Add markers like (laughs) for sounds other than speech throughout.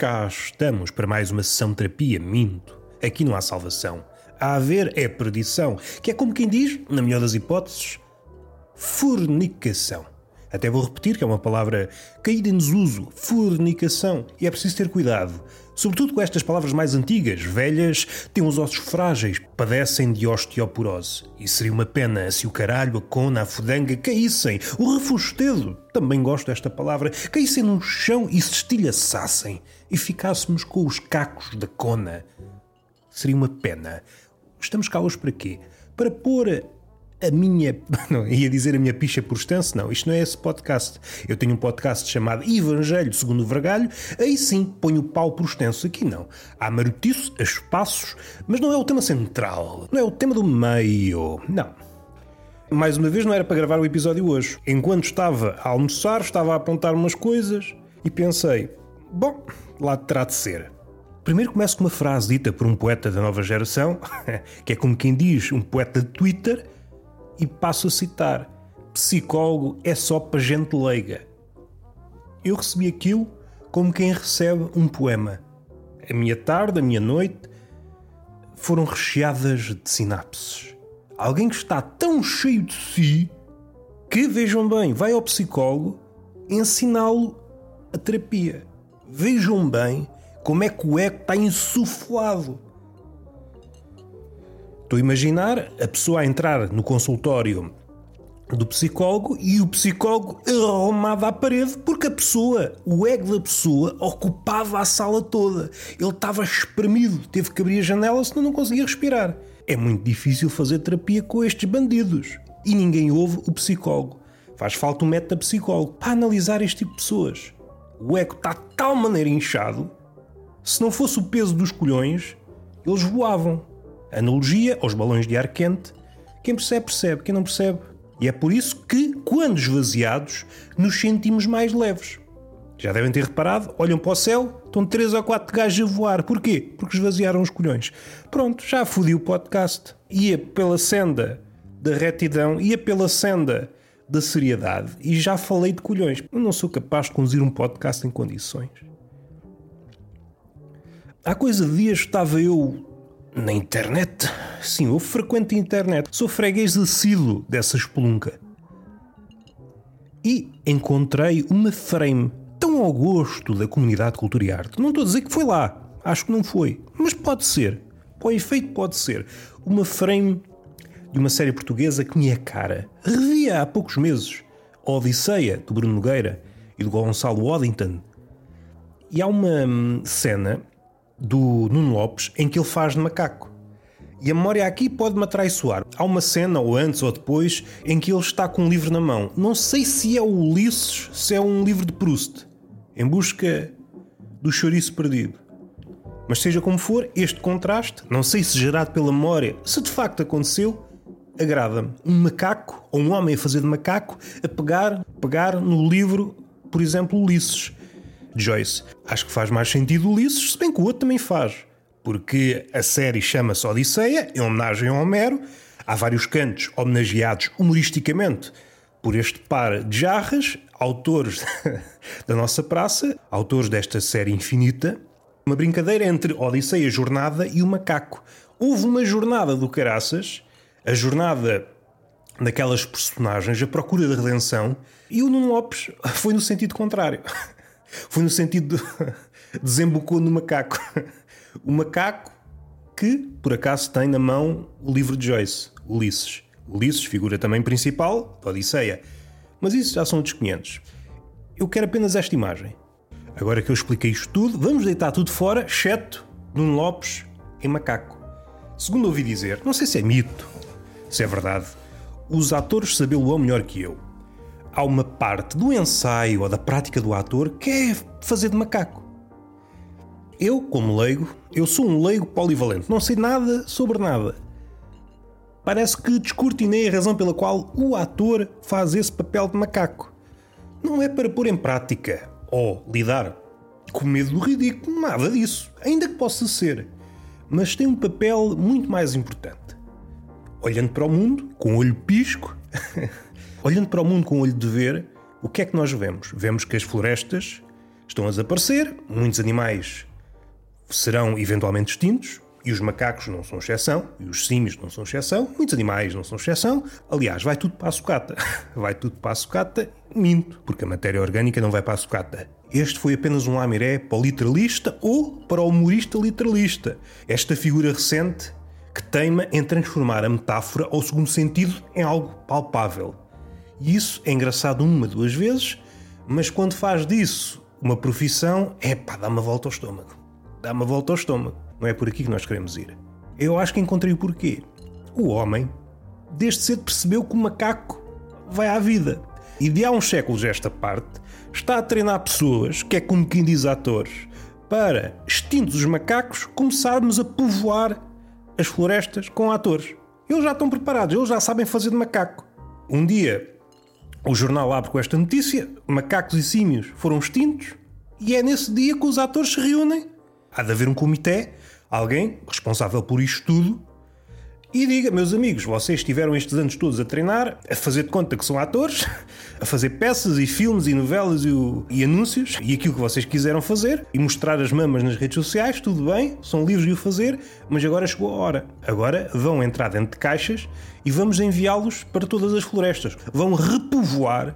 cá estamos para mais uma sessão de terapia. Minto. Aqui não há salvação. A haver é perdição, que é como quem diz, na melhor das hipóteses, fornicação. Até vou repetir que é uma palavra caída em desuso, fornicação, e é preciso ter cuidado. Sobretudo com estas palavras mais antigas, velhas, têm os ossos frágeis, padecem de osteoporose. E seria uma pena se o caralho, a cona, a fudanga caíssem, o refustedo, também gosto desta palavra, caíssem no chão e se estilhaçassem, e ficássemos com os cacos da cona. Seria uma pena. Estamos cá hoje para quê? Para pôr a minha. (laughs) Não, ia dizer a minha picha por extenso, não. Isto não é esse podcast. Eu tenho um podcast chamado Evangelho segundo o Vergalho. Aí sim ponho o pau por extenso. Aqui não. Há marotiço, há espaços, mas não é o tema central. Não é o tema do meio. Não. Mais uma vez, não era para gravar o episódio hoje. Enquanto estava a almoçar, estava a apontar umas coisas e pensei: bom, lá terá de ser. Primeiro começo com uma frase dita por um poeta da nova geração, (laughs) que é como quem diz, um poeta de Twitter, e passo a citar: psicólogo é só para gente leiga. Eu recebi aquilo como quem recebe um poema. A minha tarde, a minha noite foram recheadas de sinapses. Alguém que está tão cheio de si que, vejam bem, vai ao psicólogo ensiná-lo a terapia. Vejam bem como é que o eco está insuflado Estou a imaginar a pessoa a entrar no consultório do psicólogo e o psicólogo arrumado à parede porque a pessoa, o ego da pessoa, ocupava a sala toda. Ele estava espremido, teve que abrir a janela senão não conseguia respirar. É muito difícil fazer terapia com estes bandidos e ninguém ouve o psicólogo. Faz falta um método psicólogo para analisar este tipo de pessoas. O ego está de tal maneira inchado, se não fosse o peso dos colhões, eles voavam. Analogia aos balões de ar quente. Quem percebe, percebe. Quem não percebe. E é por isso que, quando esvaziados, nos sentimos mais leves. Já devem ter reparado, olham para o céu, estão três ou quatro gajos a voar. Porquê? Porque esvaziaram os colhões. Pronto, já fodi o podcast. Ia pela senda da retidão, ia pela senda da seriedade e já falei de colhões. Eu não sou capaz de conduzir um podcast em condições. Há coisa de dias estava eu na internet? Sim, eu frequento a internet. Sou freguês assíduo dessa espelunca. E encontrei uma frame tão ao gosto da comunidade de cultura e arte. Não estou a dizer que foi lá. Acho que não foi. Mas pode ser. O efeito pode ser. Uma frame de uma série portuguesa que me é cara. Revia há poucos meses. A Odisseia, do Bruno Nogueira e do Gonçalo Waddington. E há uma hum, cena do Nuno Lopes em que ele faz de macaco. E a memória aqui pode me atraiçoar. Há uma cena, ou antes ou depois, em que ele está com um livro na mão. Não sei se é o Ulisses, se é um livro de Proust, em busca do chouriço perdido. Mas seja como for, este contraste, não sei se gerado pela memória, se de facto aconteceu, agrada-me. Um macaco, ou um homem a fazer de macaco, a pegar, pegar no livro, por exemplo, Ulisses Joyce. Acho que faz mais sentido Ulisses, se bem que o outro também faz. Porque a série chama-se Odisseia, em homenagem a Homero. Há vários cantos homenageados humoristicamente por este par de jarras, autores (laughs) da nossa praça, autores desta série infinita. Uma brincadeira entre Odisseia Jornada e o Macaco. Houve uma jornada do Caraças, a jornada daquelas personagens, a procura da redenção, e o Nuno Lopes (laughs) foi no sentido contrário. Foi no sentido de (laughs) desembocou no macaco. (laughs) O macaco que, por acaso, tem na mão o livro de Joyce, Ulisses. Ulisses, figura também principal da Odisseia. Mas isso já são outros 500. Eu quero apenas esta imagem. Agora que eu expliquei isto tudo, vamos deitar tudo fora, exceto Nuno Lopes em macaco. Segundo ouvi dizer, não sei se é mito, se é verdade, os atores sabê-lo melhor que eu há uma parte do ensaio ou da prática do ator que é fazer de macaco. Eu, como leigo, eu sou um leigo polivalente, não sei nada sobre nada. Parece que descortinei a razão pela qual o ator faz esse papel de macaco. Não é para pôr em prática ou lidar com medo do ridículo, nada disso, ainda que possa ser. Mas tem um papel muito mais importante. Olhando para o mundo, com o olho pisco, (laughs) Olhando para o mundo com o olho de ver, o que é que nós vemos? Vemos que as florestas estão a desaparecer, muitos animais serão eventualmente extintos, e os macacos não são exceção, e os símios não são exceção, muitos animais não são exceção. Aliás, vai tudo para a sucata. (laughs) Vai tudo para a sucata, minto, porque a matéria orgânica não vai para a sucata. Este foi apenas um lamiré para o literalista ou para o humorista literalista. Esta figura recente que teima em transformar a metáfora ou segundo sentido em algo palpável. E isso é engraçado uma, duas vezes, mas quando faz disso uma profissão, é pá, dá uma volta ao estômago. Dá uma volta ao estômago. Não é por aqui que nós queremos ir. Eu acho que encontrei o porquê. O homem, desde cedo, percebeu que o macaco vai à vida. E de há uns séculos esta parte, está a treinar pessoas, que é como quem diz atores, para, extintos os macacos, começarmos a povoar as florestas com atores. Eles já estão preparados, eles já sabem fazer de macaco. Um dia o jornal abre com esta notícia: macacos e símios foram extintos, e é nesse dia que os atores se reúnem. Há de haver um comitê, alguém responsável por isto tudo, e diga, meus amigos, vocês estiveram estes anos todos a treinar, a fazer de conta que são atores, (laughs) a fazer peças e filmes e novelas e, o, e, anúncios e aquilo que vocês quiseram fazer e mostrar as mamas nas redes sociais, tudo bem, são livres de o fazer, mas agora chegou a hora. Agora vão entrar dentro de caixas e vamos enviá-los para todas as florestas. Vão repovoar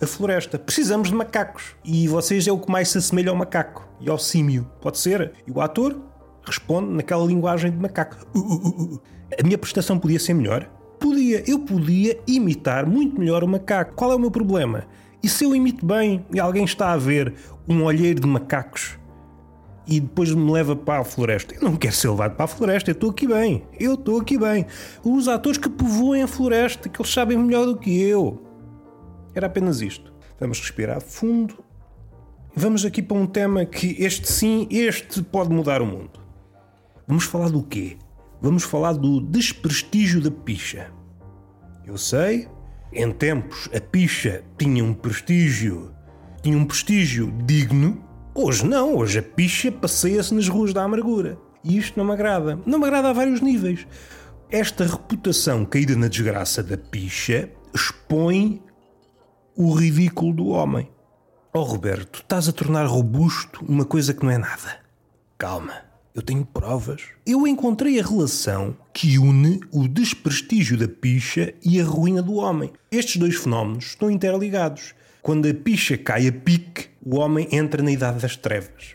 a floresta. Precisamos de macacos. E vocês é o que mais se assemelha ao macaco e ao símio. Pode ser? E o ator responde naquela linguagem de macaco. Uh, uh, uh. A minha prestação podia ser melhor? Podia, eu podia imitar muito melhor o macaco. Qual é o meu problema? E se eu imito bem e alguém está a ver um olheiro de macacos e depois me leva para a floresta? Eu não quero ser levado para a floresta, eu estou aqui bem. Eu estou aqui bem. Os atores que povoem a floresta, que eles sabem melhor do que eu. Era apenas isto. Vamos respirar fundo. Vamos aqui para um tema que este sim, este pode mudar o mundo. Vamos falar do quê? vamos falar do desprestígio da picha. Eu sei, em tempos a picha tinha um prestígio, tinha um prestígio digno. Hoje não, hoje a picha passeia-se nas ruas da amargura. E isto não me agrada. Não me agrada a vários níveis. Esta reputação caída na desgraça da picha expõe o ridículo do homem. Oh Roberto, estás a tornar robusto uma coisa que não é nada. Calma. Eu tenho provas. Eu encontrei a relação que une o desprestígio da picha e a ruína do homem. Estes dois fenómenos estão interligados. Quando a picha cai a pique, o homem entra na idade das trevas.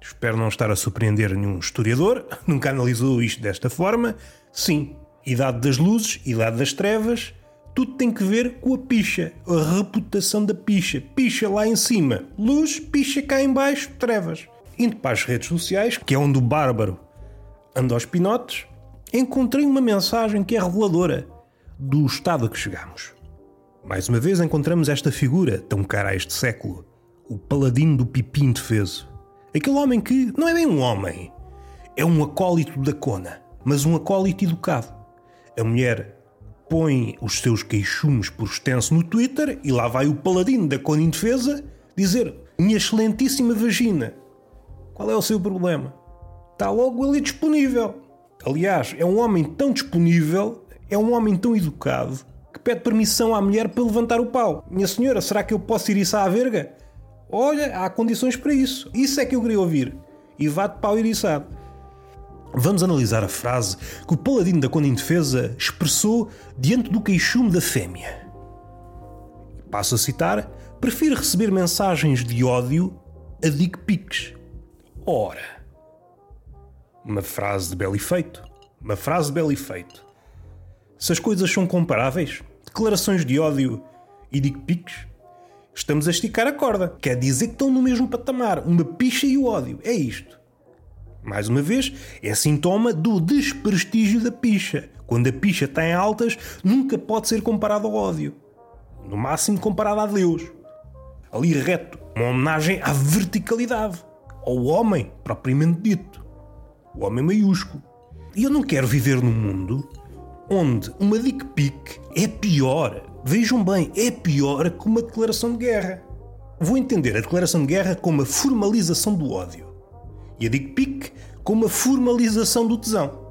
Espero não estar a surpreender nenhum historiador, (laughs) nunca analisou isto desta forma. Sim, idade das luzes, idade das trevas, tudo tem que ver com a picha, a reputação da picha. Picha lá em cima, luz, picha cá em baixo, trevas indo para as redes sociais, que é onde o bárbaro anda aos pinotes, encontrei uma mensagem que é reveladora do estado a que chegamos. Mais uma vez encontramos esta figura tão cara a este século, o paladino do pipim defeso. Aquele homem que não é bem um homem, é um acólito da cona, mas um acólito educado. A mulher põe os seus queixumes por extenso no Twitter e lá vai o paladino da cona indefesa dizer: Minha excelentíssima vagina, qual é o seu problema? Está logo ali disponível. Aliás, é um homem tão disponível, é um homem tão educado, que pede permissão à mulher para levantar o pau. Minha senhora, será que eu posso ir isso à verga? Olha, há condições para isso. Isso é que eu queria ouvir. E vá de pau iriçado. Vamos analisar a frase que o paladino da Conda Indefesa expressou diante do queixume da fêmea. Passo a citar: prefiro receber mensagens de ódio a dick pics. Ora, uma frase de belo efeito. Uma frase de belo efeito. Se as coisas são comparáveis, declarações de ódio e dick pics, estamos a esticar a corda. Quer dizer que estão no mesmo patamar. Uma picha e o ódio. É isto. Mais uma vez, é sintoma do desprestígio da picha. Quando a picha está em altas, nunca pode ser comparado ao ódio. No máximo comparado a Deus. Ali reto, uma homenagem à verticalidade ao homem propriamente dito. O homem maiúsculo. E eu não quero viver num mundo onde uma dick pic é pior, vejam bem, é pior que uma declaração de guerra. Vou entender a declaração de guerra como a formalização do ódio e a dick pic como a formalização do tesão.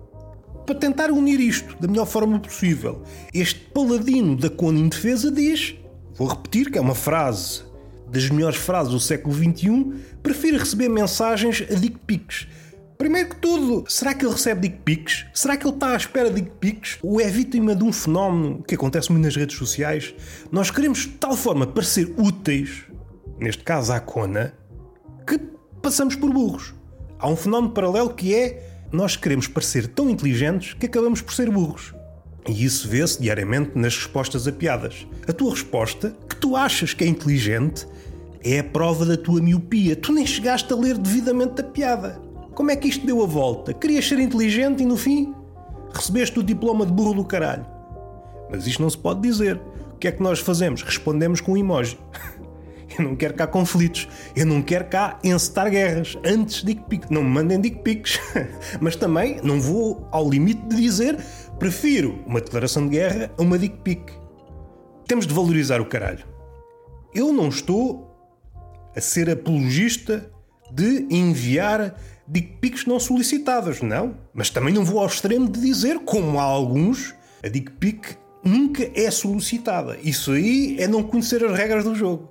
Para tentar unir isto da melhor forma possível, este paladino da cona indefesa diz, vou repetir que é uma frase das melhores frases do século XXI, prefere receber mensagens a dick pics. Primeiro que tudo, será que ele recebe dick pics? Será que ele está à espera de dick pics? Ou é vítima de um fenómeno que acontece muito nas redes sociais? Nós queremos de tal forma parecer úteis, neste caso à Cona, que passamos por burros. Há um fenómeno paralelo que é nós queremos parecer tão inteligentes que acabamos por ser burros. E isso vê-se diariamente nas respostas a piadas. A tua resposta, que tu achas que é inteligente, é a prova da tua miopia. Tu nem chegaste a ler devidamente a piada. Como é que isto deu a volta? Querias ser inteligente e no fim recebeste o diploma de burro do caralho. Mas isto não se pode dizer. O que é que nós fazemos? Respondemos com um emoji. (laughs) Eu não quero cá conflitos. Eu não quero cá encetar guerras. Antes dick pics. Não me mandem dick pics. (laughs) Mas também não vou ao limite de dizer prefiro uma declaração de guerra a uma dick pic. Temos de valorizar o caralho. Eu não estou a ser apologista de enviar dick pics não solicitadas, não. Mas também não vou ao extremo de dizer, como há alguns, a dick pic nunca é solicitada. Isso aí é não conhecer as regras do jogo.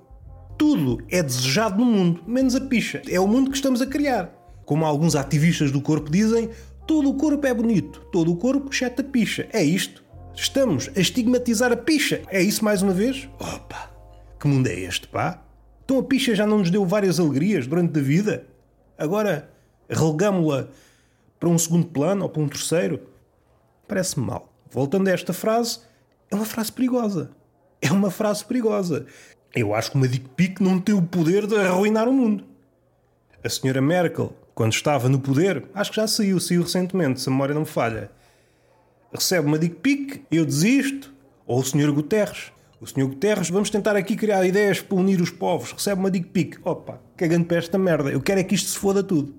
Tudo é desejado no mundo, menos a picha. É o mundo que estamos a criar. Como alguns ativistas do corpo dizem, todo o corpo é bonito, todo o corpo exceto a picha. É isto. Estamos a estigmatizar a picha. É isso mais uma vez? Opa! Que mundo é este, pá? Então a picha já não nos deu várias alegrias durante a vida? Agora relegamos-la para um segundo plano ou para um terceiro? Parece-me mal. Voltando a esta frase, é uma frase perigosa. É uma frase perigosa. Eu acho que uma dick pic não tem o poder de arruinar o mundo. A senhora Merkel, quando estava no poder, acho que já saiu, saiu recentemente, se a memória não me falha, recebe uma dick pic, eu desisto, ou o senhor Guterres. O senhor Guterres, vamos tentar aqui criar ideias para unir os povos, recebe uma dick pic. Opa, cagando para esta merda, eu quero é que isto se foda tudo.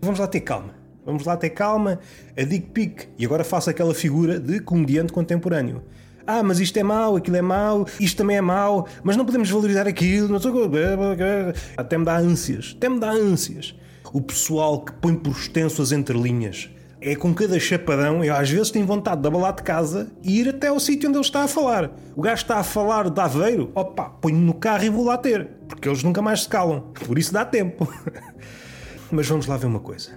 Vamos lá ter calma. Vamos lá ter calma. A dick pic. E agora faço aquela figura de comediante contemporâneo ah, mas isto é mau, aquilo é mau, isto também é mau, mas não podemos valorizar aquilo, não sei o Até me dá ânsias, até me dá ânsias. O pessoal que põe por extenso as entrelinhas. É com cada chapadão, eu às vezes tenho vontade de abalar de casa e ir até ao sítio onde ele está a falar. O gajo está a falar de Aveiro, opa, ponho-me no carro e vou lá ter, porque eles nunca mais se calam, por isso dá tempo. (laughs) mas vamos lá ver uma coisa.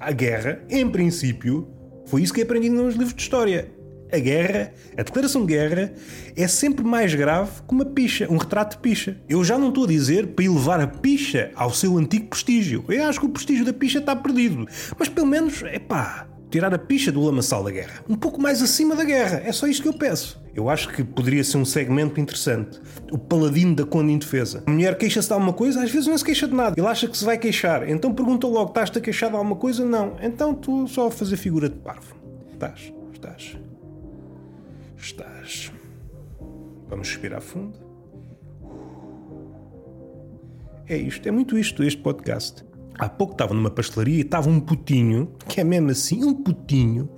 A guerra, em princípio, foi isso que aprendi nos livros de história a guerra, a declaração de guerra, é sempre mais grave que uma picha, um retrato de picha. Eu já não estou a dizer para elevar a picha ao seu antigo prestígio. Eu acho que o prestígio da picha está perdido. Mas pelo menos, é pá, tirar a picha do lamaçal da guerra. Um pouco mais acima da guerra. É só isto que eu peço. Eu acho que poderia ser um segmento interessante. O paladino da conda indefesa. A mulher queixa-se de alguma coisa, às vezes não se queixa de nada. Ele acha que se vai queixar. Então pergunta logo: estás-te a queixar de alguma coisa? Não. Então tu só a fazer figura de parvo. Estás, estás estás. Vamos respirar fundo. É isto, é muito isto, este podcast. Há pouco estava numa pastelaria e estava um putinho, que é mesmo assim, um putinho,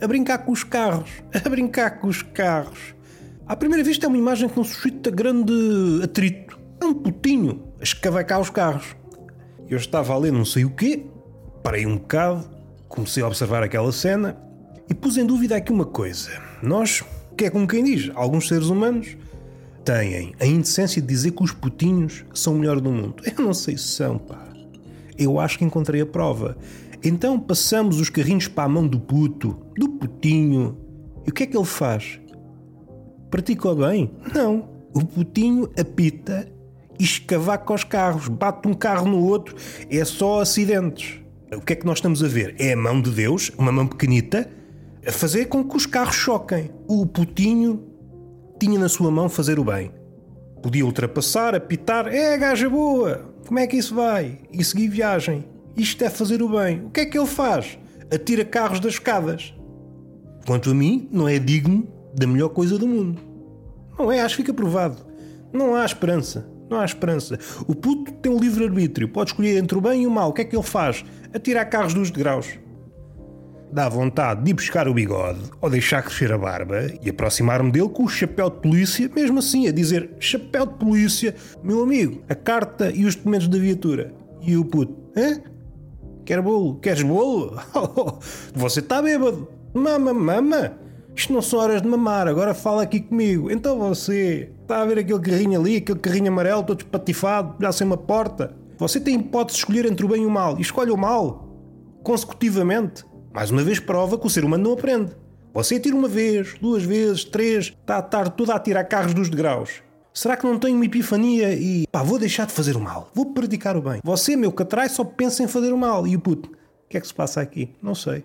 a brincar com os carros. (laughs) A brincar com os carros. À primeira vista é uma imagem que não suscita grande atrito. É um putinho a escavacar os carros. Eu estava a ler não sei o quê, parei um bocado, comecei a observar aquela cena e pus em dúvida aqui uma coisa. Nós que é como quem diz, alguns seres humanos têm a indecência de dizer que os putinhos são o melhor do mundo. Eu não sei se são, pá. Eu acho que encontrei a prova. Então passamos os carrinhos para a mão do puto, do putinho. E o que é que ele faz? Pratica bem? Não. O putinho apita e escavaca os carros, bate um carro no outro, é só acidentes. O que é que nós estamos a ver? É a mão de Deus, uma mão pequenita, a fazer com que os carros choquem. O putinho tinha na sua mão fazer o bem. Podia ultrapassar, apitar, é gaja boa, como é que isso vai? E seguir viagem. Isto é fazer o bem. O que é que ele faz? Atira carros das escadas. Quanto a mim, não é digno da melhor coisa do mundo. Não é, acho que fica provado. Não há esperança. Não há esperança. O puto tem um livre-arbítrio. Pode escolher entre o bem e o mal. O que é que ele faz? Atirar carros dos degraus dá vontade de ir buscar o bigode ou deixar crescer a barba e aproximar-me dele com o chapéu de polícia, mesmo assim, a dizer: Chapéu de polícia, meu amigo, a carta e os documentos da viatura. E o puto: Hã? Quer bolo? Queres bolo? (laughs) Você está bêbado. Mama, mama. Isto não são horas de mamar, agora fala aqui comigo. Então você está a ver aquele carrinho ali, aquele carrinho amarelo todo espatifado, já sem uma porta. Você tem hipótese de escolher entre o bem e o mal e escolhe o mal consecutivamente. Mais uma vez prova que o ser humano não aprende. Você tira uma vez, duas vezes, três, está a estar tudo a tirar carros dos degraus. Será que não tenho uma epifania e pá, vou deixar de fazer o mal, vou praticar o bem? Você, meu catrai, só pensa em fazer o mal. E o puto, o que é que se passa aqui? Não sei.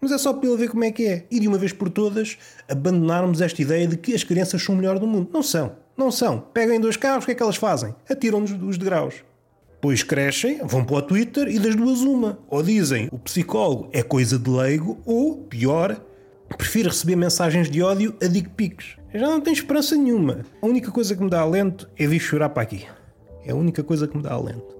Mas é só para ele ver como é que é. E de uma vez por todas, abandonarmos esta ideia de que as crianças são o melhor do mundo. Não são. Não são. Pegam dois carros, o que é que elas fazem? Atiram-nos dos degraus. Depois crescem, vão para o Twitter e das duas uma. Ou dizem o psicólogo é coisa de leigo, ou, pior, prefiro receber mensagens de ódio a dick pics. Já não tenho esperança nenhuma. A única coisa que me dá alento é vir chorar para aqui. É a única coisa que me dá alento.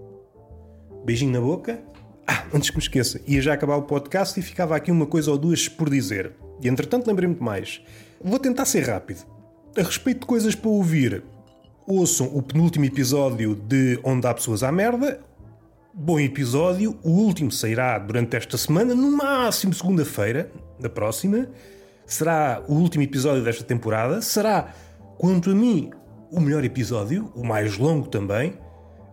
Beijinho na boca. Ah, antes que me esqueça, ia já acabar o podcast e ficava aqui uma coisa ou duas por dizer. E entretanto lembrei-me de mais. Vou tentar ser rápido. A respeito de coisas para ouvir, ouçam o penúltimo episódio de Onde Há Pessoas à Merda. Bom episódio. O último sairá durante esta semana, no máximo segunda-feira, da próxima. Será o último episódio desta temporada. Será, quanto a mim, o melhor episódio, o mais longo também.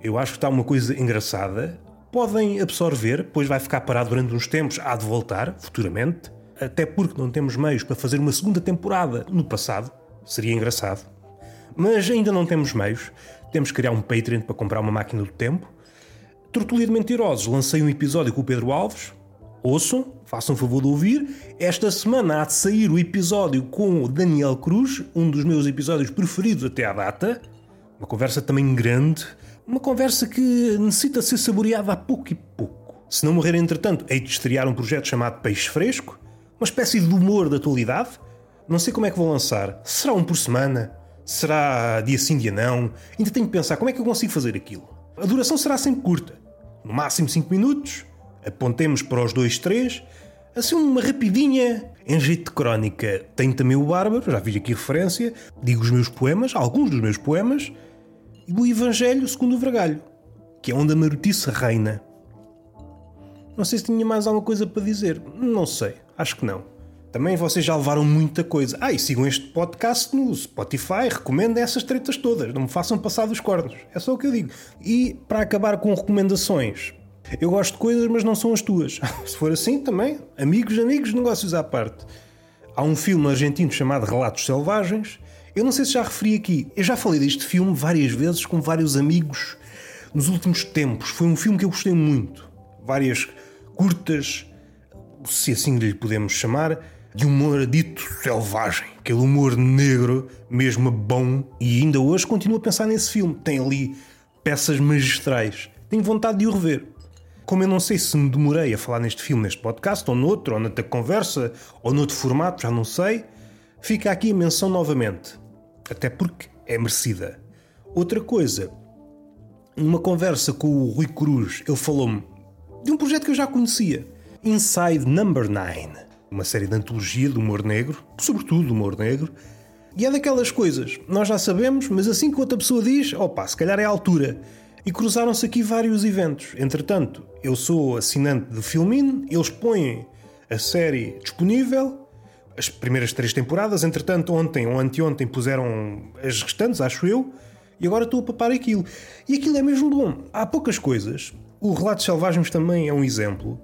Eu acho que está uma coisa engraçada. Podem absorver, depois vai ficar parado durante uns tempos, há de voltar, futuramente. Até porque não temos meios para fazer uma segunda temporada no passado. Seria engraçado. Mas ainda não temos meios. Temos que criar um Patreon para comprar uma máquina do tempo. Tortulia de Mentirosos, lancei um episódio com o Pedro Alves. Ouçam, façam favor de ouvir. Esta semana há de sair o episódio com o Daniel Cruz, um dos meus episódios preferidos até à data. Uma conversa também grande. Uma conversa que necessita ser saboreada a pouco e pouco. Se não morrer entretanto, hei de estrear um projeto chamado Peixe Fresco, uma espécie de humor da atualidade. Não sei como é que vou lançar. Será um por semana? Será dia sim, dia não? Ainda tenho que pensar como é que eu consigo fazer aquilo. A duração será sempre curta, no máximo 5 minutos. Apontemos para os 2, 3. Assim, uma rapidinha em jeito de crónica. Tenho também o Bárbaro, já vi aqui referência. Digo os meus poemas, alguns dos meus poemas. E o Evangelho segundo o Vergalho, que é onde a marotice reina. Não sei se tinha mais alguma coisa para dizer. Não sei, acho que não. Também vocês já levaram muita coisa. Ah, e sigam este podcast no Spotify, recomendem essas tretas todas, não me façam passar dos cornos. É só o que eu digo. E para acabar com recomendações, eu gosto de coisas, mas não são as tuas. (laughs) Se for assim, também, amigos, amigos, negócios à parte. Há um filme argentino chamado Relatos Selvagens. Eu não sei se já referi aqui. Eu já falei deste filme várias vezes com vários amigos nos últimos tempos. Foi um filme que eu gostei muito. Várias curtas, se assim lhe podemos chamar de humor dito selvagem, aquele humor negro, mesmo bom, e ainda hoje continuo a pensar nesse filme. Tem ali peças magistrais. Tenho vontade de o rever. Como eu não sei se me demorei a falar neste filme, neste podcast, ou noutro, ou noutra conversa, ou noutro formato, já não sei, fica aqui a menção novamente. Até porque é merecida. Outra coisa, numa conversa com o Rui Cruz, ele falou-me de um projeto que eu já conhecia, Inside Number 9 uma série de antologia do humor negro, sobretudo do humor negro, e é daquelas coisas, nós já sabemos, mas assim que outra pessoa diz, opa, se calhar é a altura. E cruzaram-se aqui vários eventos. Entretanto, eu sou assinante do Filmin, eles põem a série disponível, as primeiras três temporadas, entretanto, ontem ou anteontem puseram as restantes, acho eu, e agora estou a papar aquilo. E aquilo é mesmo bom. Há poucas coisas. O Relatos Selvagens também é um exemplo.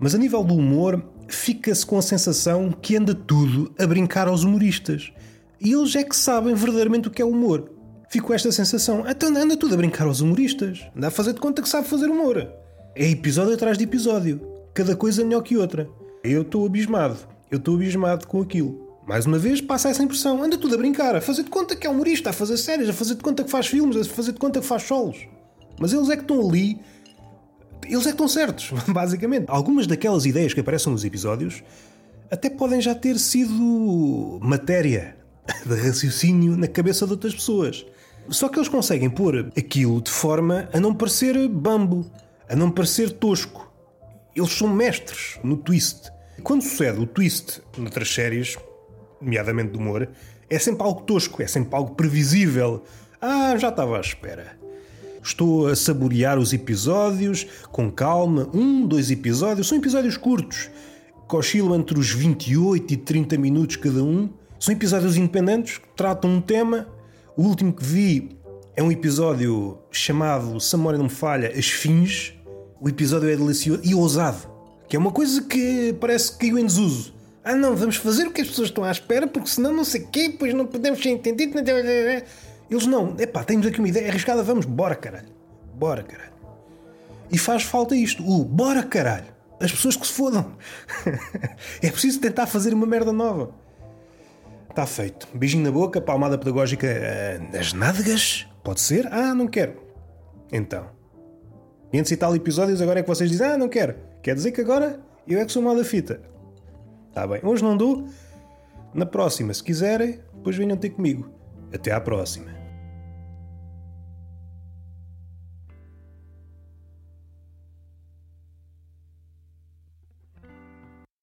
Mas a nível do humor, fica-se com a sensação que anda tudo a brincar aos humoristas. E eles é que sabem verdadeiramente o que é humor. Fico com esta sensação. Anda tudo a brincar aos humoristas. Anda a fazer de conta que sabe fazer humor. É episódio atrás de episódio. Cada coisa melhor que outra. Eu estou abismado. Eu estou abismado com aquilo. Mais uma vez, passa essa impressão. Anda tudo a brincar, a fazer de conta que é humorista, a fazer séries, a fazer de conta que faz filmes, a fazer de conta que faz solos. Mas eles é que estão ali eles é que estão certos, (laughs) basicamente. Algumas daquelas ideias que aparecem nos episódios até podem já ter sido matéria (laughs) de raciocínio na cabeça de outras pessoas. Só que eles conseguem pôr aquilo de forma a não parecer bambo, a não parecer tosco. Eles são mestres no twist. Quando sucede o twist noutras séries, nomeadamente de humor, é sempre algo tosco, é sempre algo previsível. Ah, já estava à espera. Estou a saborear os episódios com calma, um, dois episódios, são episódios curtos. oscilam entre os 28 e 30 minutos cada um. São episódios independentes que tratam um tema. O último que vi é um episódio chamado, se a memória não me falha, As Fins. O episódio é delicioso e ousado, que é uma coisa que parece que caiu em desuso. Ah, não, vamos fazer o que as pessoas estão à espera, porque senão não sei o quê, pois não podemos ser entendidos. Eles não, epá, temos aqui uma ideia arriscada, vamos, bora caralho. Bora caralho. E faz falta isto, o bora caralho. As pessoas que se fodam. (laughs) é preciso tentar fazer uma merda nova. Está feito. Beijinho na boca, palmada pedagógica uh, nas nádegas? Pode ser? Ah, não quero. Então. 500 e tal episódios, agora é que vocês dizem, ah, não quero. Quer dizer que agora eu é que sou mal da fita. Está bem. Hoje não dou. Na próxima, se quiserem, depois venham ter comigo. Até à próxima.